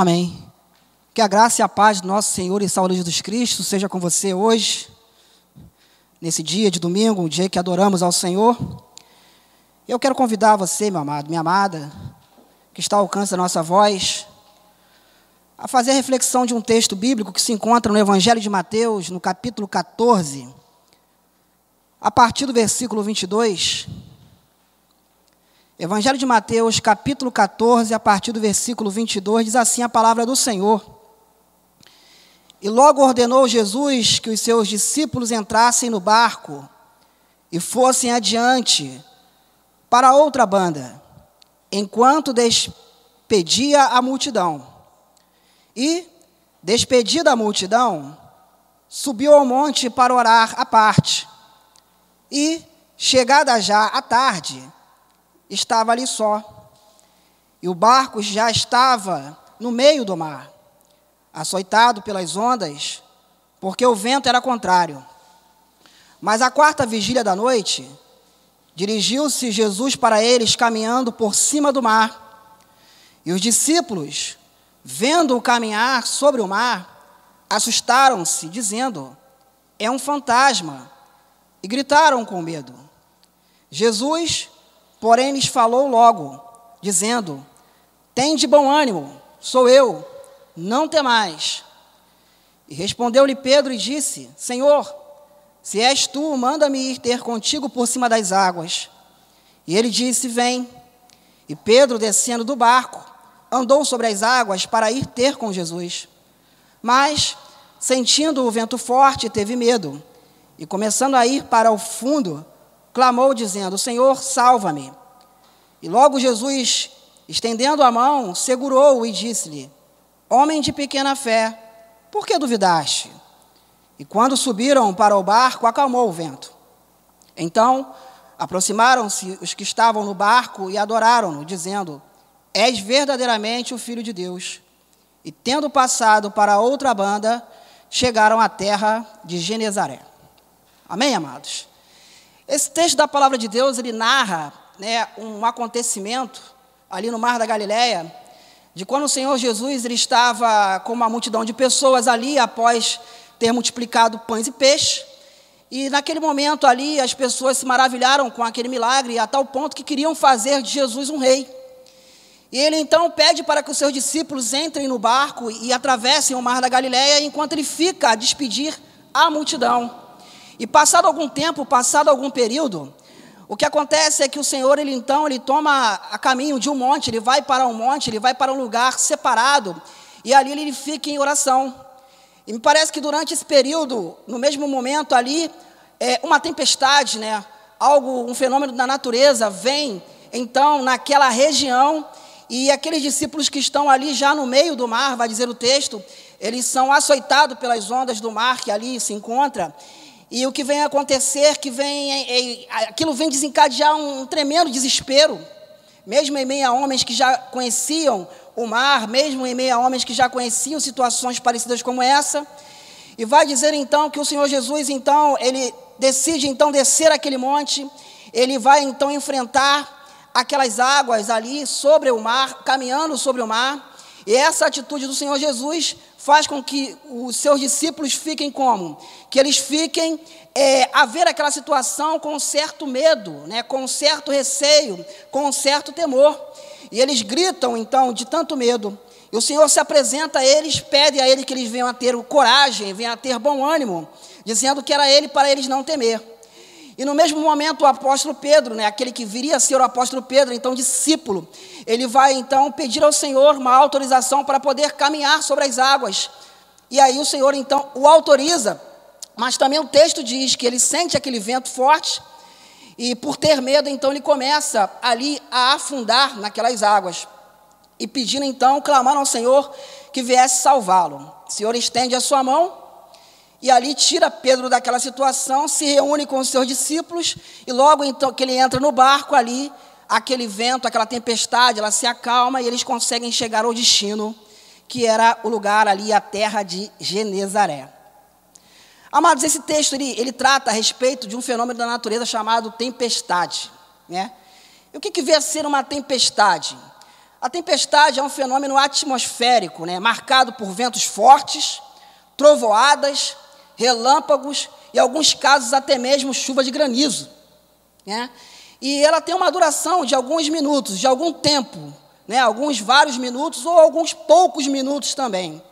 Amém. Que a graça e a paz do nosso Senhor e Salvador Jesus Cristo seja com você hoje, nesse dia de domingo, um dia que adoramos ao Senhor. Eu quero convidar você, meu amado, minha amada, que está ao alcance da nossa voz, a fazer a reflexão de um texto bíblico que se encontra no Evangelho de Mateus, no capítulo 14, a partir do versículo 22. Evangelho de Mateus, capítulo 14, a partir do versículo 22, diz assim a palavra do Senhor. E logo ordenou Jesus que os seus discípulos entrassem no barco e fossem adiante para outra banda, enquanto despedia a multidão. E, despedida a multidão, subiu ao monte para orar à parte. E, chegada já a tarde, estava ali só. E o barco já estava no meio do mar, açoitado pelas ondas, porque o vento era contrário. Mas a quarta vigília da noite, dirigiu-se Jesus para eles caminhando por cima do mar. E os discípulos, vendo-o caminhar sobre o mar, assustaram-se, dizendo: É um fantasma, e gritaram com medo. Jesus Porém lhes falou logo, dizendo: Tem de bom ânimo, sou eu, não temais. E respondeu-lhe Pedro e disse: Senhor, se és tu, manda-me ir ter contigo por cima das águas. E ele disse: Vem. E Pedro, descendo do barco, andou sobre as águas para ir ter com Jesus. Mas, sentindo o vento forte, teve medo. E começando a ir para o fundo, clamou, dizendo: Senhor, salva-me. E logo Jesus, estendendo a mão, segurou-o e disse-lhe: Homem de pequena fé, por que duvidaste? E quando subiram para o barco, acalmou o vento. Então aproximaram-se os que estavam no barco e adoraram-no, dizendo: És verdadeiramente o Filho de Deus. E tendo passado para outra banda, chegaram à terra de Genezaré. Amém, amados? Esse texto da palavra de Deus, ele narra né, um acontecimento ali no Mar da Galileia, de quando o Senhor Jesus ele estava com uma multidão de pessoas ali após ter multiplicado pães e peixes. E naquele momento ali as pessoas se maravilharam com aquele milagre a tal ponto que queriam fazer de Jesus um rei. E ele então pede para que os seus discípulos entrem no barco e atravessem o mar da Galileia enquanto ele fica a despedir a multidão. E passado algum tempo, passado algum período, o que acontece é que o Senhor, ele então, ele toma a caminho de um monte, ele vai para um monte, ele vai para um lugar separado, e ali ele fica em oração. E me parece que durante esse período, no mesmo momento ali, é, uma tempestade, né, algo, um fenômeno da natureza vem, então, naquela região, e aqueles discípulos que estão ali já no meio do mar, vai dizer o texto, eles são açoitados pelas ondas do mar que ali se encontra, e o que vem acontecer, que vem, é, é, aquilo vem desencadear um, tremendo desespero, mesmo em meio a homens que já conheciam o mar, mesmo em meio a homens que já conheciam situações parecidas como essa. E vai dizer então que o Senhor Jesus, então, ele decide então descer aquele monte, ele vai então enfrentar aquelas águas ali sobre o mar, caminhando sobre o mar. E essa atitude do Senhor Jesus faz com que os seus discípulos fiquem como? Que eles fiquem é, a ver aquela situação com certo medo, né, com certo receio, com certo temor. E eles gritam, então, de tanto medo. E o Senhor se apresenta a eles, pede a eles que eles venham a ter coragem, venham a ter bom ânimo, dizendo que era ele para eles não temer. E no mesmo momento o apóstolo Pedro, né, aquele que viria a ser o apóstolo Pedro, então discípulo, ele vai então pedir ao Senhor uma autorização para poder caminhar sobre as águas. E aí o Senhor então o autoriza, mas também o texto diz que ele sente aquele vento forte e por ter medo, então ele começa ali a afundar naquelas águas. E pedindo então, clamando ao Senhor que viesse salvá-lo. O Senhor estende a sua mão e ali tira Pedro daquela situação, se reúne com os seus discípulos, e logo então que ele entra no barco ali, aquele vento, aquela tempestade, ela se acalma e eles conseguem chegar ao destino, que era o lugar ali, a terra de Genezaré. Amados, esse texto ele, ele trata a respeito de um fenômeno da natureza chamado tempestade. Né? E o que, que vê a ser uma tempestade? A tempestade é um fenômeno atmosférico, né, marcado por ventos fortes, trovoadas, relâmpagos e, em alguns casos, até mesmo chuva de granizo. Né? E ela tem uma duração de alguns minutos, de algum tempo, né? alguns vários minutos ou alguns poucos minutos também.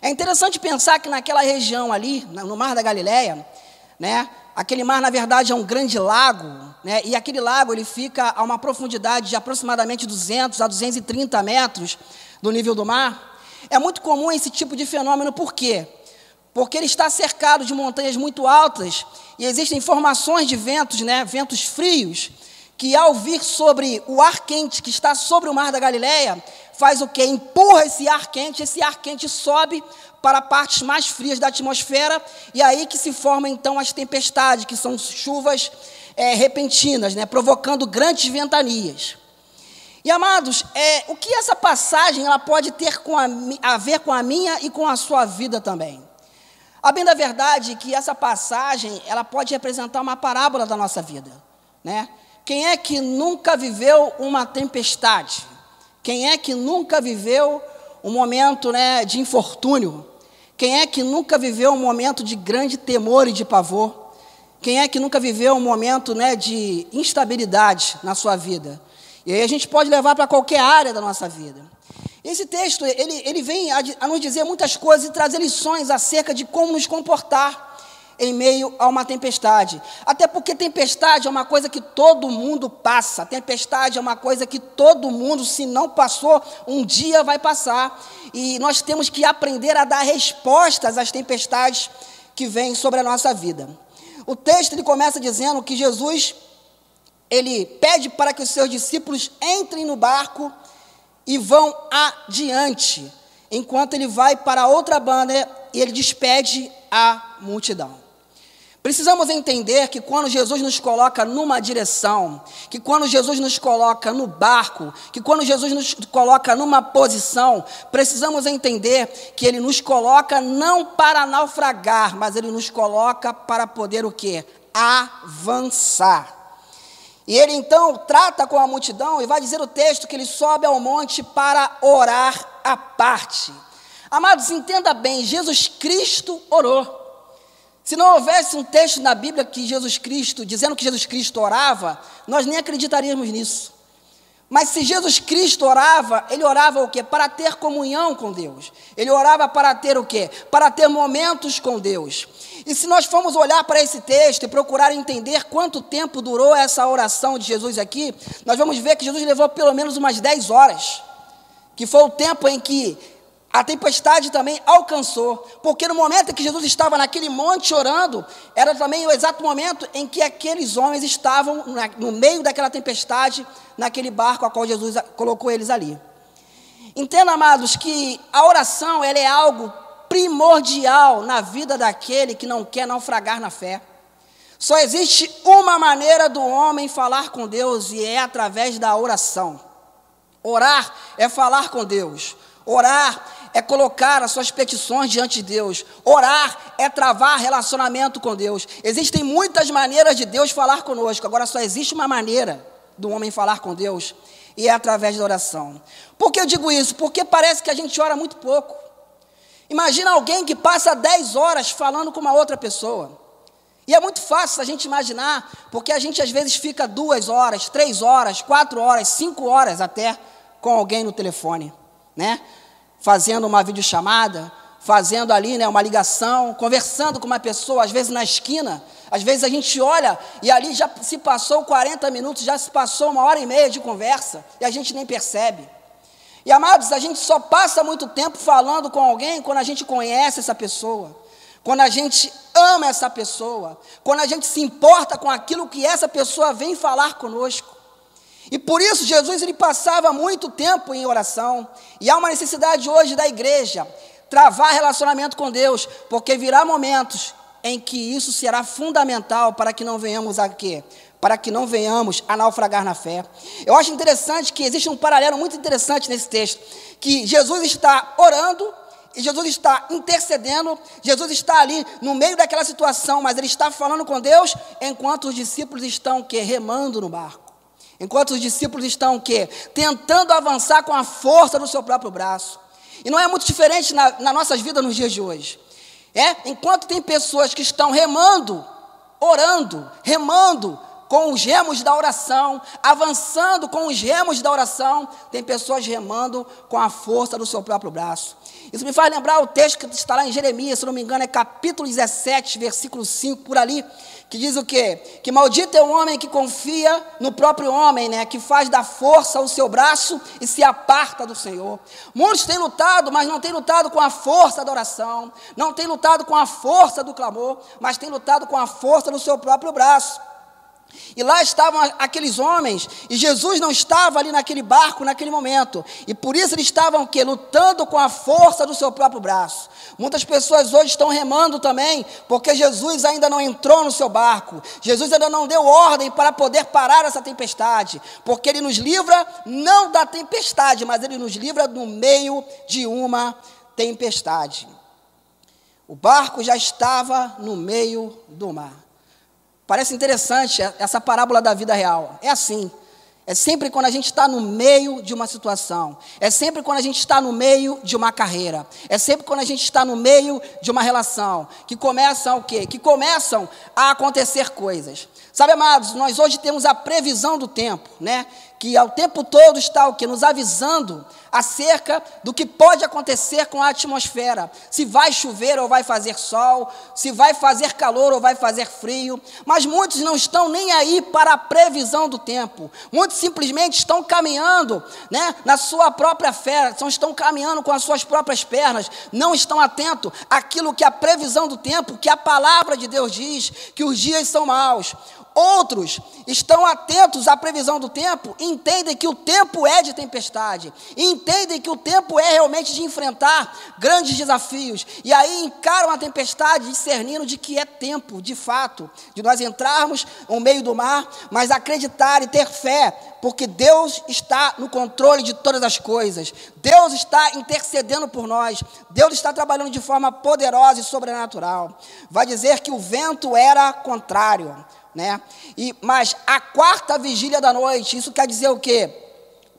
É interessante pensar que naquela região ali, no Mar da Galileia, né, aquele mar na verdade é um grande lago, né, e aquele lago ele fica a uma profundidade de aproximadamente 200 a 230 metros do nível do mar. É muito comum esse tipo de fenômeno, por quê? Porque ele está cercado de montanhas muito altas e existem formações de ventos, né, ventos frios, que ao vir sobre o ar quente que está sobre o mar da Galileia, faz o que? Empurra esse ar quente, esse ar quente sobe para partes mais frias da atmosfera, e aí que se formam então as tempestades, que são chuvas é, repentinas, né, provocando grandes ventanias. E amados, é, o que essa passagem ela pode ter a, a ver com a minha e com a sua vida também? A bem da verdade é que essa passagem ela pode representar uma parábola da nossa vida, né? Quem é que nunca viveu uma tempestade? Quem é que nunca viveu um momento né, de infortúnio? Quem é que nunca viveu um momento de grande temor e de pavor? Quem é que nunca viveu um momento né, de instabilidade na sua vida? E aí a gente pode levar para qualquer área da nossa vida. Esse texto, ele, ele vem a, a nos dizer muitas coisas e trazer lições acerca de como nos comportar em meio a uma tempestade. Até porque tempestade é uma coisa que todo mundo passa. Tempestade é uma coisa que todo mundo, se não passou, um dia vai passar. E nós temos que aprender a dar respostas às tempestades que vêm sobre a nossa vida. O texto ele começa dizendo que Jesus ele pede para que os seus discípulos entrem no barco e vão adiante, enquanto ele vai para outra banda e ele despede a multidão. Precisamos entender que quando Jesus nos coloca numa direção, que quando Jesus nos coloca no barco, que quando Jesus nos coloca numa posição, precisamos entender que ele nos coloca não para naufragar, mas ele nos coloca para poder o quê? Avançar. E ele então trata com a multidão e vai dizer o texto que ele sobe ao monte para orar à parte. Amados, entenda bem, Jesus Cristo orou. Se não houvesse um texto na Bíblia que Jesus Cristo, dizendo que Jesus Cristo orava, nós nem acreditaríamos nisso. Mas se Jesus Cristo orava, ele orava o quê? Para ter comunhão com Deus. Ele orava para ter o quê? Para ter momentos com Deus. E se nós formos olhar para esse texto e procurar entender quanto tempo durou essa oração de Jesus aqui, nós vamos ver que Jesus levou pelo menos umas 10 horas. Que foi o tempo em que a tempestade também alcançou, porque no momento em que Jesus estava naquele monte orando, era também o exato momento em que aqueles homens estavam no meio daquela tempestade, naquele barco a qual Jesus colocou eles ali. Entenda, amados, que a oração ela é algo primordial na vida daquele que não quer naufragar na fé. Só existe uma maneira do homem falar com Deus e é através da oração. Orar é falar com Deus. Orar é colocar as suas petições diante de Deus. Orar é travar relacionamento com Deus. Existem muitas maneiras de Deus falar conosco, agora só existe uma maneira do homem falar com Deus, e é através da oração. Por que eu digo isso? Porque parece que a gente ora muito pouco. Imagina alguém que passa 10 horas falando com uma outra pessoa. E é muito fácil a gente imaginar, porque a gente às vezes fica duas horas, três horas, quatro horas, cinco horas até com alguém no telefone, né? Fazendo uma videochamada, fazendo ali né, uma ligação, conversando com uma pessoa, às vezes na esquina. Às vezes a gente olha e ali já se passou 40 minutos, já se passou uma hora e meia de conversa e a gente nem percebe. E amados, a gente só passa muito tempo falando com alguém quando a gente conhece essa pessoa, quando a gente ama essa pessoa, quando a gente se importa com aquilo que essa pessoa vem falar conosco. E por isso Jesus ele passava muito tempo em oração. E há uma necessidade hoje da igreja travar relacionamento com Deus, porque virá momentos em que isso será fundamental para que não venhamos a quê? Para que não venhamos a naufragar na fé. Eu acho interessante que existe um paralelo muito interessante nesse texto, que Jesus está orando e Jesus está intercedendo, Jesus está ali no meio daquela situação, mas ele está falando com Deus, enquanto os discípulos estão que remando no barco Enquanto os discípulos estão o quê? Tentando avançar com a força do seu próprio braço. E não é muito diferente na, nas nossas vidas nos dias de hoje. É? Enquanto tem pessoas que estão remando, orando, remando com os remos da oração, avançando com os remos da oração, tem pessoas remando com a força do seu próprio braço. Isso me faz lembrar o texto que está lá em Jeremias, se não me engano, é capítulo 17, versículo 5, por ali, que diz o quê? Que maldito é o homem que confia no próprio homem, né? Que faz da força o seu braço e se aparta do Senhor. Muitos têm lutado, mas não têm lutado com a força da oração, não têm lutado com a força do clamor, mas têm lutado com a força do seu próprio braço. E lá estavam aqueles homens, e Jesus não estava ali naquele barco naquele momento. E por isso eles estavam que lutando com a força do seu próprio braço. Muitas pessoas hoje estão remando também, porque Jesus ainda não entrou no seu barco. Jesus ainda não deu ordem para poder parar essa tempestade, porque ele nos livra não da tempestade, mas ele nos livra no meio de uma tempestade. O barco já estava no meio do mar. Parece interessante essa parábola da vida real. É assim. É sempre quando a gente está no meio de uma situação. É sempre quando a gente está no meio de uma carreira. É sempre quando a gente está no meio de uma relação. Que começam o quê? Que começam a acontecer coisas. Sabe, amados, nós hoje temos a previsão do tempo, né? Que ao tempo todo está o que? Nos avisando acerca do que pode acontecer com a atmosfera. Se vai chover ou vai fazer sol, se vai fazer calor ou vai fazer frio. Mas muitos não estão nem aí para a previsão do tempo. Muitos simplesmente estão caminhando né, na sua própria fé, estão caminhando com as suas próprias pernas, não estão atentos àquilo que a previsão do tempo, que a palavra de Deus diz, que os dias são maus. Outros estão atentos à previsão do tempo, entendem que o tempo é de tempestade, entendem que o tempo é realmente de enfrentar grandes desafios, e aí encaram a tempestade discernindo de que é tempo, de fato, de nós entrarmos no meio do mar, mas acreditar e ter fé, porque Deus está no controle de todas as coisas, Deus está intercedendo por nós, Deus está trabalhando de forma poderosa e sobrenatural. Vai dizer que o vento era contrário né? E, mas a quarta vigília da noite, isso quer dizer o quê?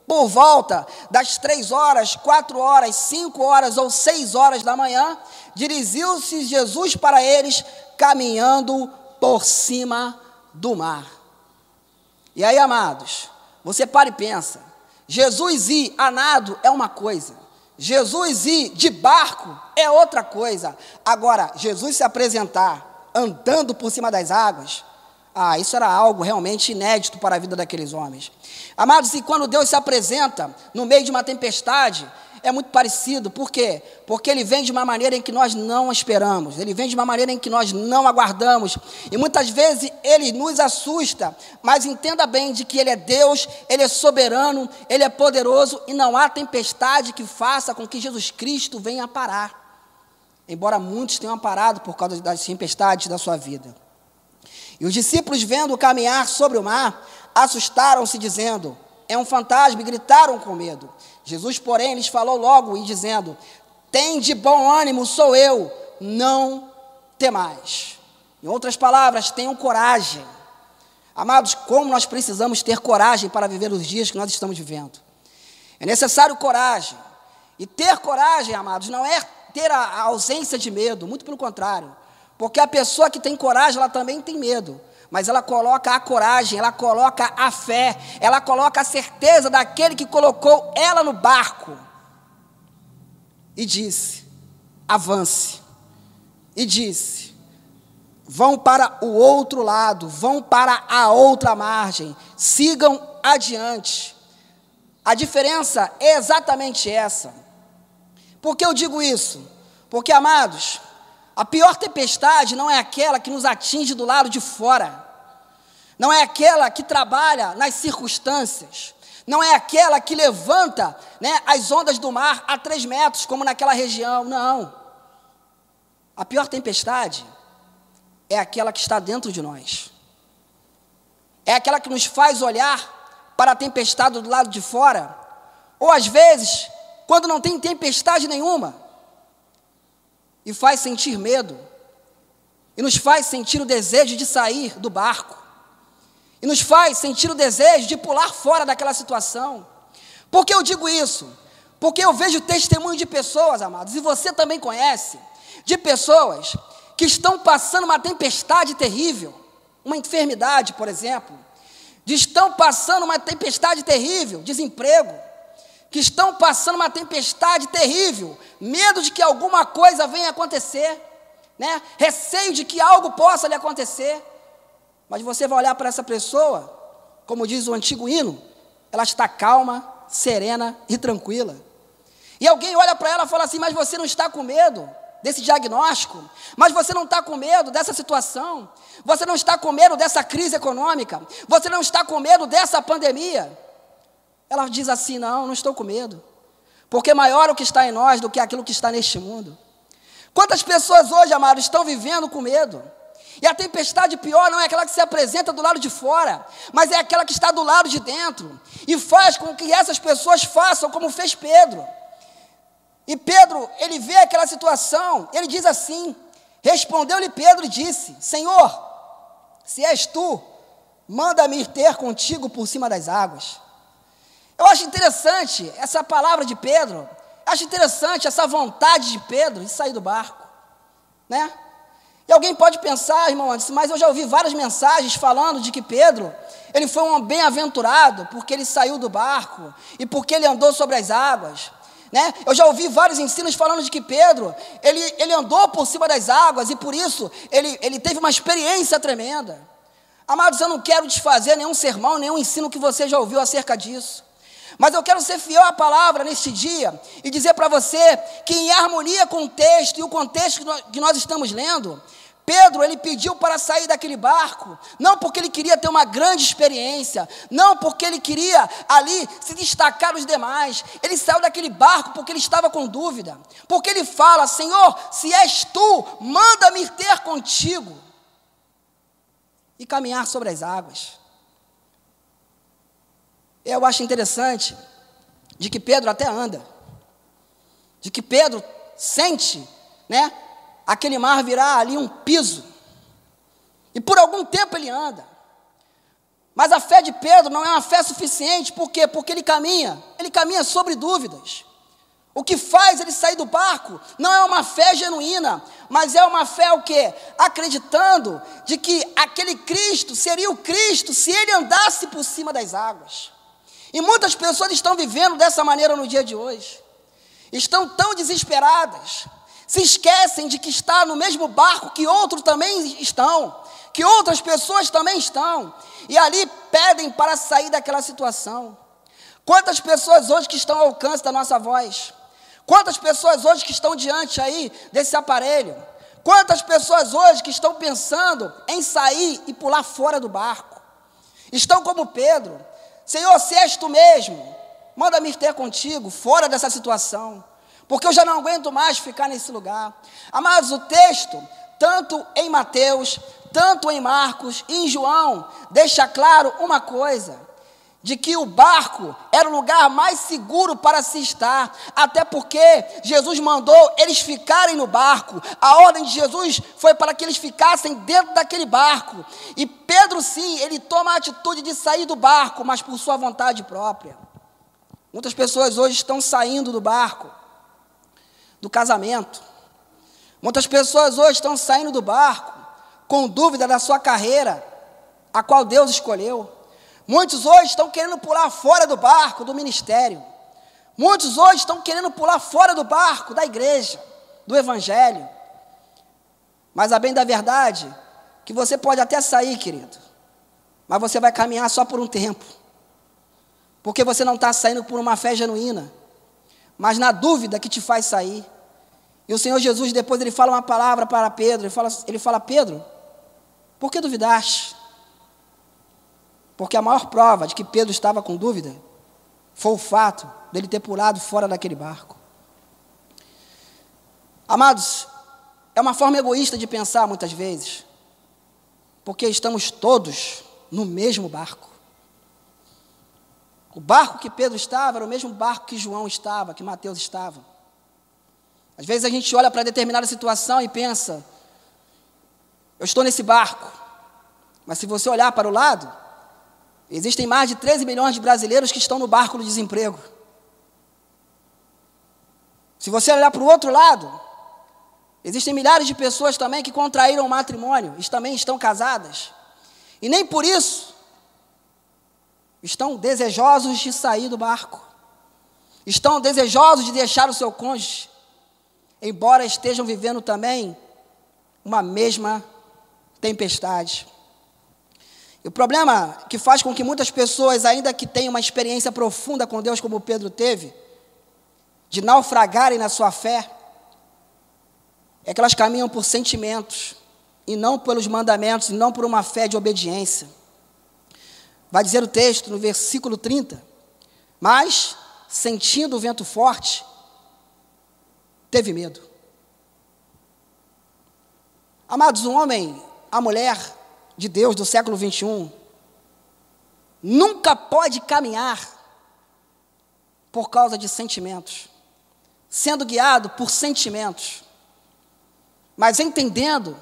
Por volta das três horas, quatro horas, cinco horas ou seis horas da manhã, dirigiu-se Jesus para eles, caminhando por cima do mar. E aí, amados, você para e pensa: Jesus ir a nado é uma coisa, Jesus ir de barco é outra coisa. Agora, Jesus se apresentar andando por cima das águas, ah, isso era algo realmente inédito para a vida daqueles homens. Amados, e quando Deus se apresenta no meio de uma tempestade, é muito parecido. Por quê? Porque ele vem de uma maneira em que nós não esperamos, ele vem de uma maneira em que nós não aguardamos. E muitas vezes ele nos assusta, mas entenda bem de que ele é Deus, ele é soberano, ele é poderoso e não há tempestade que faça com que Jesus Cristo venha parar. Embora muitos tenham parado por causa das tempestades da sua vida. E os discípulos, vendo caminhar sobre o mar, assustaram-se, dizendo: É um fantasma, e gritaram com medo. Jesus, porém, lhes falou logo, e dizendo: Tem de bom ânimo, sou eu, não temais. Em outras palavras, tenham coragem. Amados, como nós precisamos ter coragem para viver os dias que nós estamos vivendo. É necessário coragem. E ter coragem, amados, não é ter a ausência de medo, muito pelo contrário. Porque a pessoa que tem coragem, ela também tem medo. Mas ela coloca a coragem, ela coloca a fé, ela coloca a certeza daquele que colocou ela no barco. E disse: avance. E disse: vão para o outro lado, vão para a outra margem, sigam adiante. A diferença é exatamente essa. Por que eu digo isso? Porque, amados, a pior tempestade não é aquela que nos atinge do lado de fora, não é aquela que trabalha nas circunstâncias, não é aquela que levanta né, as ondas do mar a três metros, como naquela região, não. A pior tempestade é aquela que está dentro de nós, é aquela que nos faz olhar para a tempestade do lado de fora, ou às vezes, quando não tem tempestade nenhuma, e faz sentir medo, e nos faz sentir o desejo de sair do barco, e nos faz sentir o desejo de pular fora daquela situação. Por que eu digo isso? Porque eu vejo testemunho de pessoas, amados, e você também conhece, de pessoas que estão passando uma tempestade terrível, uma enfermidade, por exemplo, estão passando uma tempestade terrível, desemprego, que estão passando uma tempestade terrível, medo de que alguma coisa venha acontecer, né? Receio de que algo possa lhe acontecer. Mas você vai olhar para essa pessoa, como diz o antigo hino, ela está calma, serena e tranquila. E alguém olha para ela e fala assim: Mas você não está com medo desse diagnóstico? Mas você não está com medo dessa situação? Você não está com medo dessa crise econômica? Você não está com medo dessa pandemia? Ela diz assim: Não, não estou com medo. Porque maior o que está em nós do que aquilo que está neste mundo. Quantas pessoas hoje, amados, estão vivendo com medo? E a tempestade pior não é aquela que se apresenta do lado de fora, mas é aquela que está do lado de dentro. E faz com que essas pessoas façam como fez Pedro. E Pedro, ele vê aquela situação, ele diz assim: Respondeu-lhe Pedro e disse: Senhor, se és tu, manda-me ir ter contigo por cima das águas. Eu acho interessante essa palavra de Pedro, acho interessante essa vontade de Pedro de sair do barco, né? E alguém pode pensar, irmão, mas eu já ouvi várias mensagens falando de que Pedro, ele foi um bem-aventurado porque ele saiu do barco e porque ele andou sobre as águas. Né? Eu já ouvi vários ensinos falando de que Pedro, ele, ele andou por cima das águas e por isso ele, ele teve uma experiência tremenda. Amados, eu não quero desfazer nenhum sermão, nenhum ensino que você já ouviu acerca disso. Mas eu quero ser fiel à palavra neste dia e dizer para você que, em harmonia com o texto e o contexto que nós, estamos lendo, Pedro, ele pediu para sair daquele barco, não porque ele queria ter uma grande experiência, não porque ele queria ali se destacar dos demais. Ele saiu daquele barco porque ele estava com dúvida. Porque ele fala: Senhor, se és tu, manda-me ter contigo e caminhar sobre as águas. Eu acho interessante de que Pedro até anda, de que Pedro sente, né, aquele mar virar ali um piso. E por algum tempo ele anda. Mas a fé de Pedro não é uma fé suficiente, por quê? Porque ele caminha, ele caminha sobre dúvidas. O que faz ele sair do barco não é uma fé genuína, mas é uma fé o quê? Acreditando de que aquele Cristo seria o Cristo se ele andasse por cima das águas. E muitas pessoas estão vivendo dessa maneira no dia de hoje. Estão tão desesperadas, se esquecem de que está no mesmo barco que outros também estão, que outras pessoas também estão, e ali pedem para sair daquela situação. Quantas pessoas hoje que estão ao alcance da nossa voz? Quantas pessoas hoje que estão diante aí desse aparelho? Quantas pessoas hoje que estão pensando em sair e pular fora do barco? Estão como Pedro, Senhor, se és tu mesmo, manda-me ter contigo, fora dessa situação, porque eu já não aguento mais ficar nesse lugar. Amados, o texto, tanto em Mateus, tanto em Marcos e em João, deixa claro uma coisa: de que o barco era o lugar mais seguro para se estar, até porque Jesus mandou eles ficarem no barco. A ordem de Jesus foi para que eles ficassem dentro daquele barco. E Pedro, sim, ele toma a atitude de sair do barco, mas por sua vontade própria. Muitas pessoas hoje estão saindo do barco, do casamento. Muitas pessoas hoje estão saindo do barco com dúvida da sua carreira, a qual Deus escolheu. Muitos hoje estão querendo pular fora do barco do ministério. Muitos hoje estão querendo pular fora do barco da igreja, do evangelho. Mas a bem da verdade, que você pode até sair, querido, mas você vai caminhar só por um tempo. Porque você não está saindo por uma fé genuína, mas na dúvida que te faz sair. E o Senhor Jesus, depois, ele fala uma palavra para Pedro: ele fala, ele fala Pedro, por que duvidaste? Porque a maior prova de que Pedro estava com dúvida foi o fato dele ter pulado fora daquele barco. Amados, é uma forma egoísta de pensar muitas vezes, porque estamos todos no mesmo barco. O barco que Pedro estava era o mesmo barco que João estava, que Mateus estava. Às vezes a gente olha para determinada situação e pensa: eu estou nesse barco, mas se você olhar para o lado, Existem mais de 13 milhões de brasileiros que estão no barco do desemprego. Se você olhar para o outro lado, existem milhares de pessoas também que contraíram matrimônio e também estão casadas. E nem por isso estão desejosos de sair do barco. Estão desejosos de deixar o seu cônjuge, embora estejam vivendo também uma mesma tempestade. E o problema que faz com que muitas pessoas, ainda que tenham uma experiência profunda com Deus, como Pedro teve, de naufragarem na sua fé, é que elas caminham por sentimentos, e não pelos mandamentos, e não por uma fé de obediência. Vai dizer o texto no versículo 30. Mas, sentindo o vento forte, teve medo. Amados, um homem, a mulher de Deus do século 21 nunca pode caminhar por causa de sentimentos, sendo guiado por sentimentos, mas entendendo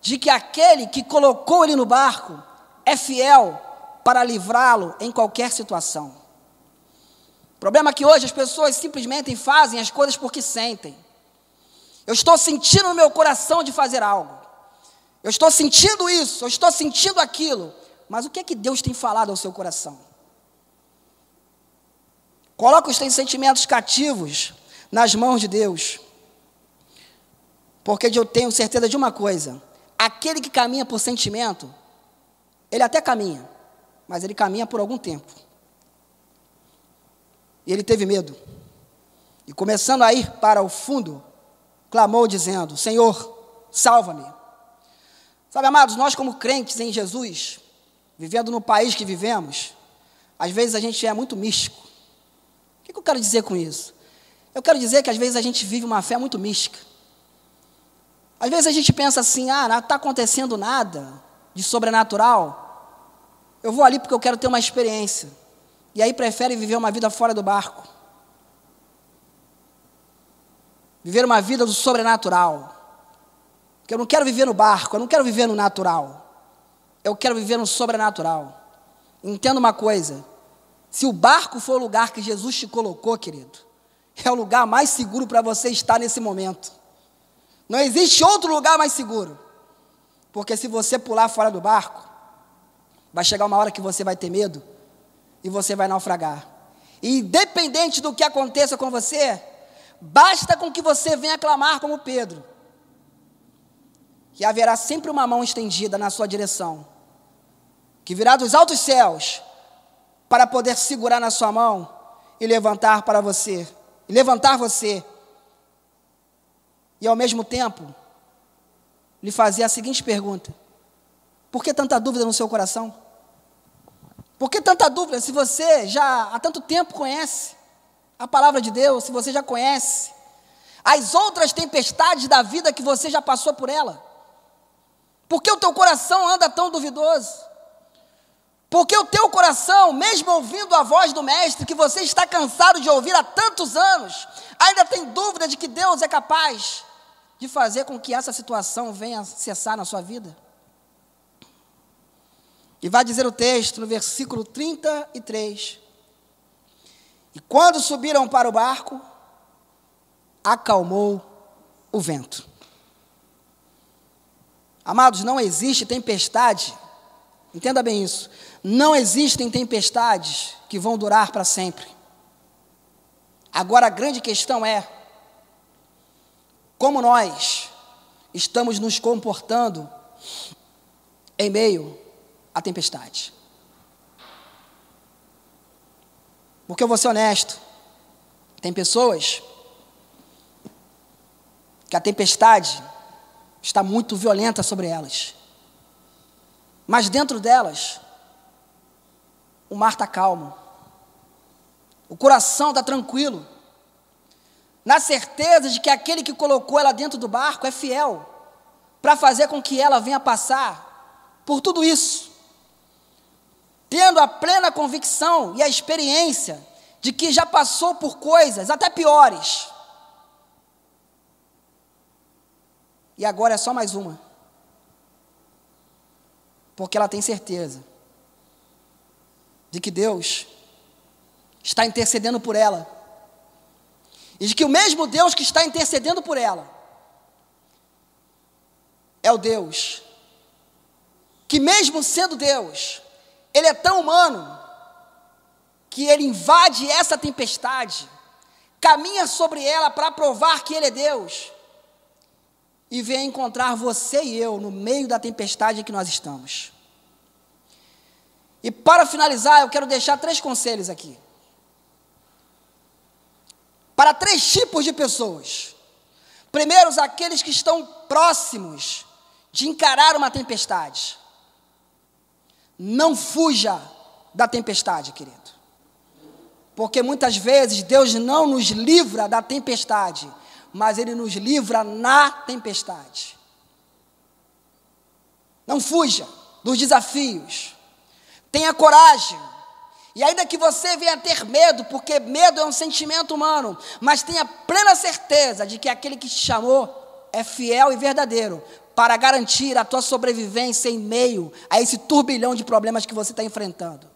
de que aquele que colocou ele no barco é fiel para livrá-lo em qualquer situação. O problema é que hoje as pessoas simplesmente fazem as coisas porque sentem. Eu estou sentindo no meu coração de fazer algo. Eu estou sentindo isso, eu estou sentindo aquilo. Mas o que é que Deus tem falado ao seu coração? Coloque os seus sentimentos cativos nas mãos de Deus. Porque eu tenho certeza de uma coisa: aquele que caminha por sentimento, ele até caminha, mas ele caminha por algum tempo. E ele teve medo. E começando a ir para o fundo, clamou dizendo: Senhor, salva-me. Sabe, amados, nós como crentes em Jesus, vivendo no país que vivemos, às vezes a gente é muito místico. O que eu quero dizer com isso? Eu quero dizer que às vezes a gente vive uma fé muito mística. Às vezes a gente pensa assim, ah, não está acontecendo nada de sobrenatural. Eu vou ali porque eu quero ter uma experiência. E aí prefere viver uma vida fora do barco. Viver uma vida do sobrenatural. Porque eu não quero viver no barco, eu não quero viver no natural. Eu quero viver no sobrenatural. Entenda uma coisa: se o barco for o lugar que Jesus te colocou, querido, é o lugar mais seguro para você estar nesse momento. Não existe outro lugar mais seguro. Porque se você pular fora do barco, vai chegar uma hora que você vai ter medo e você vai naufragar. E independente do que aconteça com você, basta com que você venha clamar como Pedro, que haverá sempre uma mão estendida na sua direção, que virá dos altos céus para poder segurar na sua mão e levantar para você, levantar você e ao mesmo tempo lhe fazer a seguinte pergunta: Por que tanta dúvida no seu coração? Por que tanta dúvida se você já há tanto tempo conhece a palavra de Deus, se você já conhece as outras tempestades da vida que você já passou por ela? Por que o teu coração anda tão duvidoso? Porque o teu coração, mesmo ouvindo a voz do Mestre, que você está cansado de ouvir há tantos anos, ainda tem dúvida de que Deus é capaz de fazer com que essa situação venha cessar na sua vida? E vai dizer o texto no versículo 33. E quando subiram para o barco, acalmou o vento. Amados, não existe tempestade, entenda bem isso, não existem tempestades que vão durar para sempre. Agora a grande questão é: como nós estamos nos comportando em meio à tempestade? Porque eu vou ser honesto, tem pessoas que a tempestade está muito violenta sobre elas. Mas dentro delas, o mar está calmo, o coração está tranquilo, na certeza de que aquele que colocou ela dentro do barco é fiel, para fazer com que ela venha passar por tudo isso, tendo a plena convicção e a experiência de que já passou por coisas até piores. E agora é só mais uma. Porque ela tem certeza de que Deus está intercedendo por ela. E de que o mesmo Deus que está intercedendo por ela é o Deus que, mesmo sendo Deus, Ele é tão humano que Ele invade essa tempestade, caminha sobre ela para provar que Ele é Deus e vem encontrar você e eu no meio da tempestade em que nós estamos. E para finalizar, eu quero deixar três conselhos aqui. Para três tipos de pessoas. Primeiro, aqueles que estão próximos de encarar uma tempestade. Não fuja da tempestade, querido. Porque muitas vezes Deus não nos livra da tempestade, mas Ele nos livra na tempestade. Não fuja dos desafios. Tenha coragem. E ainda que você venha ter medo, porque medo é um sentimento humano, mas tenha plena certeza de que aquele que te chamou é fiel e verdadeiro para garantir a tua sobrevivência em meio a esse turbilhão de problemas que você está enfrentando.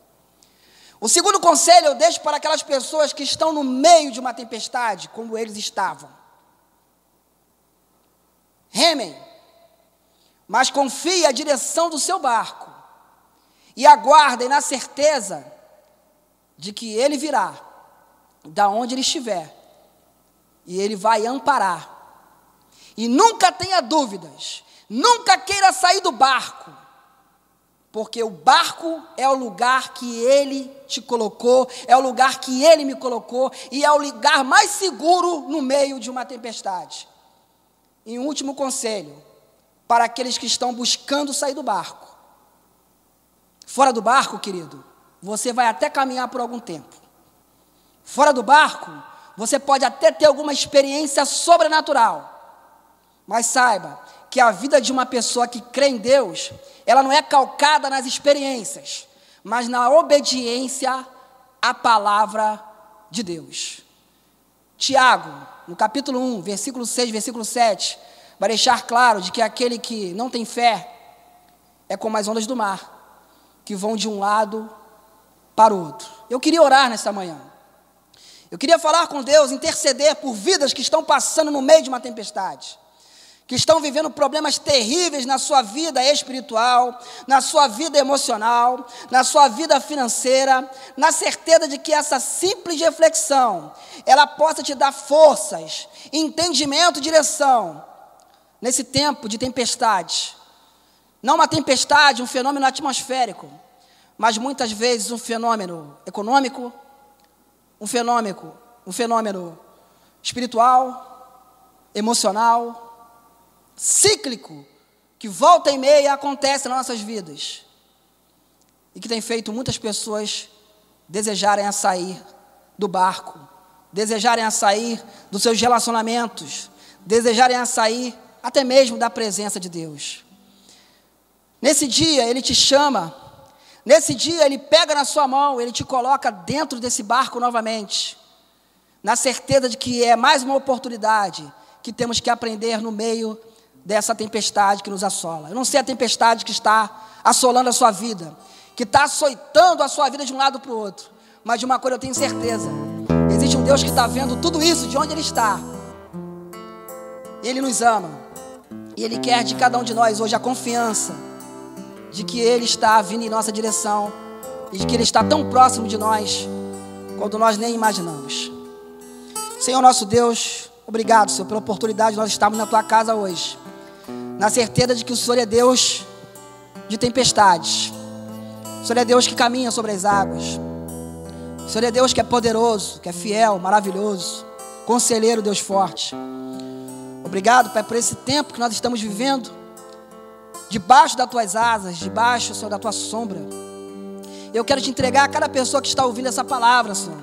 O segundo conselho eu deixo para aquelas pessoas que estão no meio de uma tempestade, como eles estavam. Remem, mas confie a direção do seu barco e aguardem na certeza de que ele virá, da onde ele estiver, e ele vai amparar. E nunca tenha dúvidas, nunca queira sair do barco, porque o barco é o lugar que ele te colocou, é o lugar que ele me colocou, e é o lugar mais seguro no meio de uma tempestade. E um último conselho para aqueles que estão buscando sair do barco. Fora do barco, querido, você vai até caminhar por algum tempo. Fora do barco, você pode até ter alguma experiência sobrenatural. Mas saiba que a vida de uma pessoa que crê em Deus, ela não é calcada nas experiências, mas na obediência à palavra de Deus. Tiago, no capítulo 1, versículo 6, versículo 7, vai deixar claro de que aquele que não tem fé é como as ondas do mar que vão de um lado para o outro. Eu queria orar nesta manhã. Eu queria falar com Deus, interceder por vidas que estão passando no meio de uma tempestade, que estão vivendo problemas terríveis na sua vida espiritual, na sua vida emocional, na sua vida financeira, na certeza de que essa simples reflexão, ela possa te dar forças, entendimento, direção nesse tempo de tempestade. Não uma tempestade, um fenômeno atmosférico, mas muitas vezes um fenômeno econômico, um fenômeno, um fenômeno espiritual, emocional, cíclico, que volta e meia acontece nas nossas vidas e que tem feito muitas pessoas desejarem a sair do barco, desejarem a sair dos seus relacionamentos, desejarem a sair até mesmo da presença de Deus. Nesse dia, Ele te chama, nesse dia, Ele pega na sua mão, Ele te coloca dentro desse barco novamente, na certeza de que é mais uma oportunidade que temos que aprender no meio dessa tempestade que nos assola. Eu não sei a tempestade que está assolando a sua vida, que está açoitando a sua vida de um lado para o outro, mas de uma coisa eu tenho certeza: existe um Deus que está vendo tudo isso de onde Ele está, Ele nos ama, e Ele quer de cada um de nós hoje a confiança de que Ele está vindo em nossa direção e de que Ele está tão próximo de nós quando nós nem imaginamos. Senhor nosso Deus, obrigado, Senhor, pela oportunidade de nós estarmos na Tua casa hoje, na certeza de que o Senhor é Deus de tempestades, o Senhor é Deus que caminha sobre as águas, o Senhor é Deus que é poderoso, que é fiel, maravilhoso, conselheiro, Deus forte. Obrigado, Pai, por esse tempo que nós estamos vivendo debaixo das tuas asas, debaixo, Senhor, da tua sombra. Eu quero te entregar a cada pessoa que está ouvindo essa palavra, Senhor,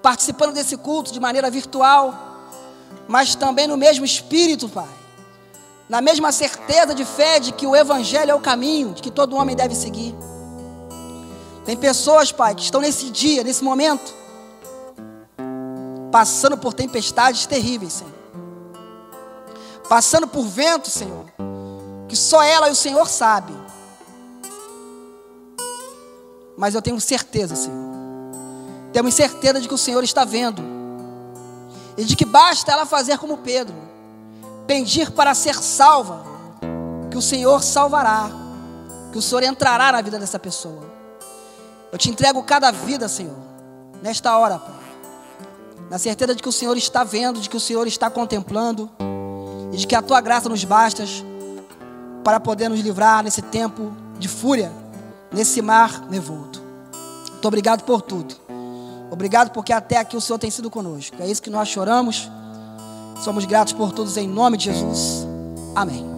participando desse culto de maneira virtual, mas também no mesmo espírito, Pai. Na mesma certeza de fé de que o Evangelho é o caminho, de que todo homem deve seguir. Tem pessoas, Pai, que estão nesse dia, nesse momento, passando por tempestades terríveis, Senhor. Passando por vento, Senhor que só ela e o Senhor sabe. mas eu tenho certeza, Senhor. Temos certeza de que o Senhor está vendo. E de que basta ela fazer como Pedro, pedir para ser salva, que o Senhor salvará, que o Senhor entrará na vida dessa pessoa. Eu te entrego cada vida, Senhor, nesta hora, Pai. Na certeza de que o Senhor está vendo, de que o Senhor está contemplando, e de que a tua graça nos basta para poder nos livrar nesse tempo de fúria, nesse mar revolto. Muito obrigado por tudo. Obrigado porque até aqui o Senhor tem sido conosco. É isso que nós choramos. Somos gratos por todos em nome de Jesus. Amém.